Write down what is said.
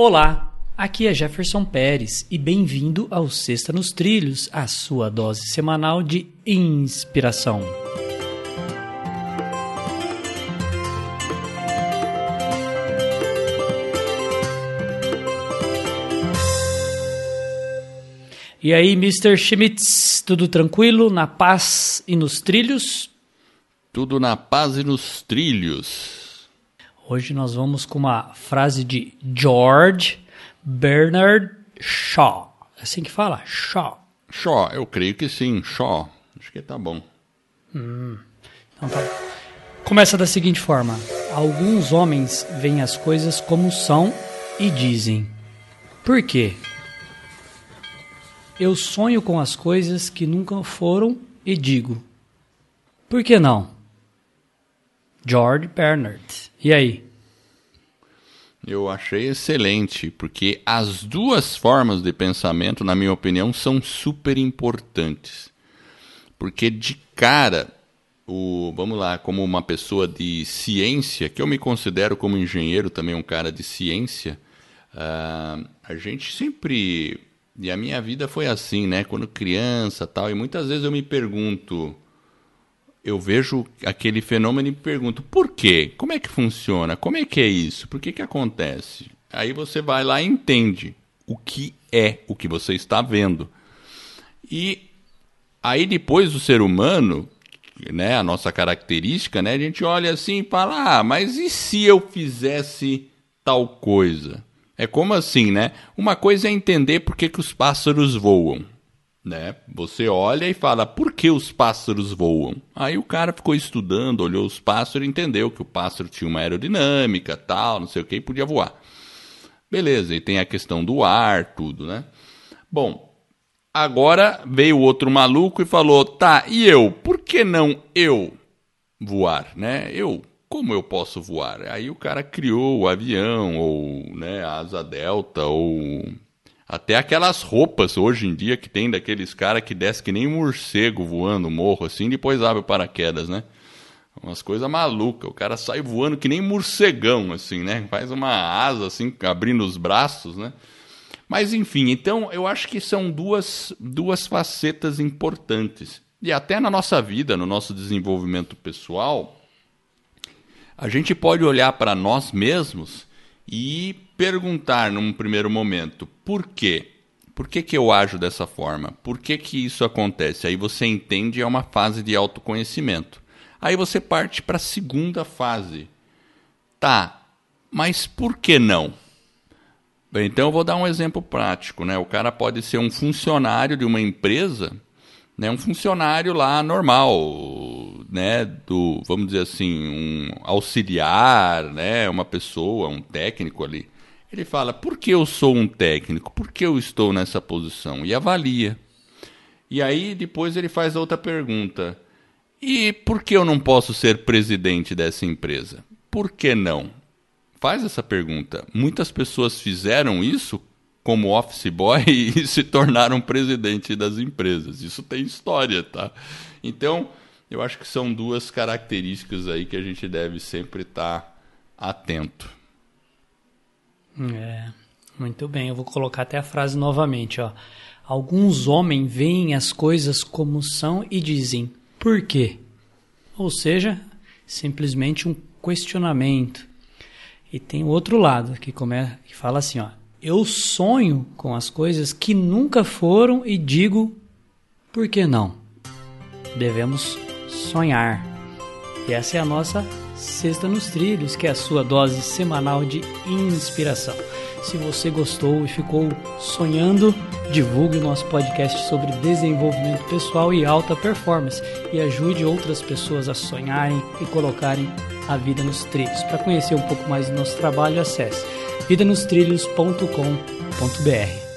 Olá, aqui é Jefferson Pérez e bem-vindo ao Sexta nos Trilhos, a sua dose semanal de inspiração. E aí, Mr. Schmitz, tudo tranquilo, na paz e nos trilhos? Tudo na paz e nos trilhos. Hoje nós vamos com uma frase de George Bernard Shaw. É assim que fala? Shaw. Shaw, eu creio que sim, Shaw. Acho que tá bom. Hum, então tá. Começa da seguinte forma: Alguns homens veem as coisas como são e dizem: Por quê? Eu sonho com as coisas que nunca foram e digo: Por que não? George Bernard. E aí? Eu achei excelente, porque as duas formas de pensamento, na minha opinião, são super importantes. Porque de cara, o, vamos lá, como uma pessoa de ciência, que eu me considero como engenheiro também um cara de ciência, uh, a gente sempre e a minha vida foi assim, né? Quando criança tal. E muitas vezes eu me pergunto, eu vejo aquele fenômeno e me pergunto, por quê? Como é que funciona? Como é que é isso? Por que que acontece? Aí você vai lá e entende o que é o que você está vendo. E aí depois o ser humano, né, a nossa característica, né, a gente olha assim e fala: "Ah, mas e se eu fizesse tal coisa?" É como assim, né? Uma coisa é entender por que, que os pássaros voam. Né? Você olha e fala, por que os pássaros voam? Aí o cara ficou estudando, olhou os pássaros e entendeu que o pássaro tinha uma aerodinâmica, tal, não sei o que, e podia voar. Beleza, e tem a questão do ar, tudo, né? Bom, agora veio outro maluco e falou, tá, e eu? Por que não eu voar, né? Eu como eu posso voar? Aí o cara criou o avião, ou né, a asa delta, ou até aquelas roupas hoje em dia que tem daqueles caras que desce que nem morcego voando morro assim, depois abre o paraquedas, né? Umas coisas malucas. O cara sai voando que nem morcegão, assim, né? Faz uma asa assim, abrindo os braços, né? Mas enfim, então eu acho que são duas, duas facetas importantes. E até na nossa vida, no nosso desenvolvimento pessoal, a gente pode olhar para nós mesmos e perguntar num primeiro momento, por quê? Por que, que eu ajo dessa forma? Por que, que isso acontece? Aí você entende, é uma fase de autoconhecimento. Aí você parte para a segunda fase. Tá, mas por que não? Bem, então eu vou dar um exemplo prático. Né? O cara pode ser um funcionário de uma empresa né, um funcionário lá normal, né, do, vamos dizer assim, um auxiliar, né, uma pessoa, um técnico ali. Ele fala: "Por que eu sou um técnico? Por que eu estou nessa posição?" E avalia. E aí depois ele faz outra pergunta: "E por que eu não posso ser presidente dessa empresa? Por que não?" Faz essa pergunta. Muitas pessoas fizeram isso como office boy e se tornaram presidente das empresas. Isso tem história, tá? Então, eu acho que são duas características aí que a gente deve sempre estar tá atento. É, muito bem. Eu vou colocar até a frase novamente, ó. Alguns homens veem as coisas como são e dizem por quê? Ou seja, simplesmente um questionamento. E tem o outro lado que, come, que fala assim, ó, eu sonho com as coisas que nunca foram e digo, por que não? Devemos sonhar. E essa é a nossa Sexta nos Trilhos, que é a sua dose semanal de inspiração. Se você gostou e ficou sonhando, divulgue o nosso podcast sobre desenvolvimento pessoal e alta performance e ajude outras pessoas a sonharem e colocarem a vida nos trilhos. Para conhecer um pouco mais do nosso trabalho, acesse vidanostrilhos.com.br.